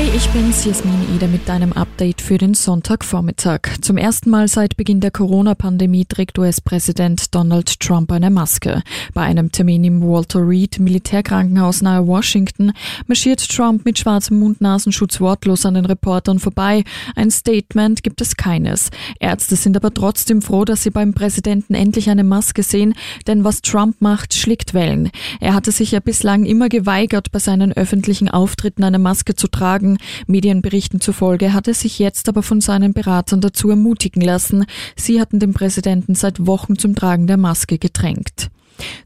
Hey, ich bin's, Jasmin Eder mit deinem Update für den Sonntagvormittag. Zum ersten Mal seit Beginn der Corona-Pandemie trägt US-Präsident Donald Trump eine Maske. Bei einem Termin im Walter Reed Militärkrankenhaus nahe Washington marschiert Trump mit schwarzem Mund-Nasenschutz wortlos an den Reportern vorbei. Ein Statement gibt es keines. Ärzte sind aber trotzdem froh, dass sie beim Präsidenten endlich eine Maske sehen, denn was Trump macht, schlägt Wellen. Er hatte sich ja bislang immer geweigert, bei seinen öffentlichen Auftritten eine Maske zu tragen Tagen. Medienberichten zufolge hat er sich jetzt aber von seinen Beratern dazu ermutigen lassen. Sie hatten den Präsidenten seit Wochen zum Tragen der Maske gedrängt.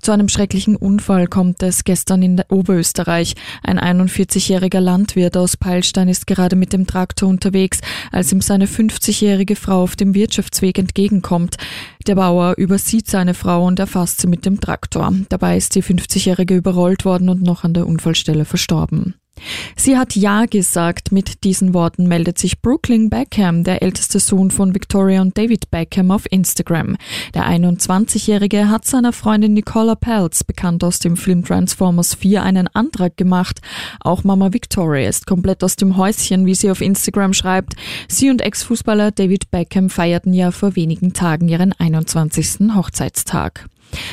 Zu einem schrecklichen Unfall kommt es gestern in Oberösterreich. Ein 41-jähriger Landwirt aus Peilstein ist gerade mit dem Traktor unterwegs, als ihm seine 50-jährige Frau auf dem Wirtschaftsweg entgegenkommt. Der Bauer übersieht seine Frau und erfasst sie mit dem Traktor. Dabei ist die 50-jährige überrollt worden und noch an der Unfallstelle verstorben. Sie hat Ja gesagt. Mit diesen Worten meldet sich Brooklyn Beckham, der älteste Sohn von Victoria und David Beckham, auf Instagram. Der 21-Jährige hat seiner Freundin Nicola Peltz, bekannt aus dem Film Transformers 4, einen Antrag gemacht. Auch Mama Victoria ist komplett aus dem Häuschen, wie sie auf Instagram schreibt. Sie und Ex-Fußballer David Beckham feierten ja vor wenigen Tagen ihren 21. Hochzeitstag.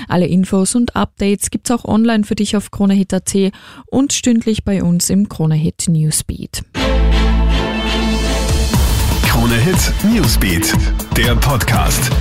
Alle Infos und Updates gibt's auch online für dich auf KroneHit.at und stündlich bei uns im KroneHit Newsbeat. KroneHit Newsbeat, der Podcast.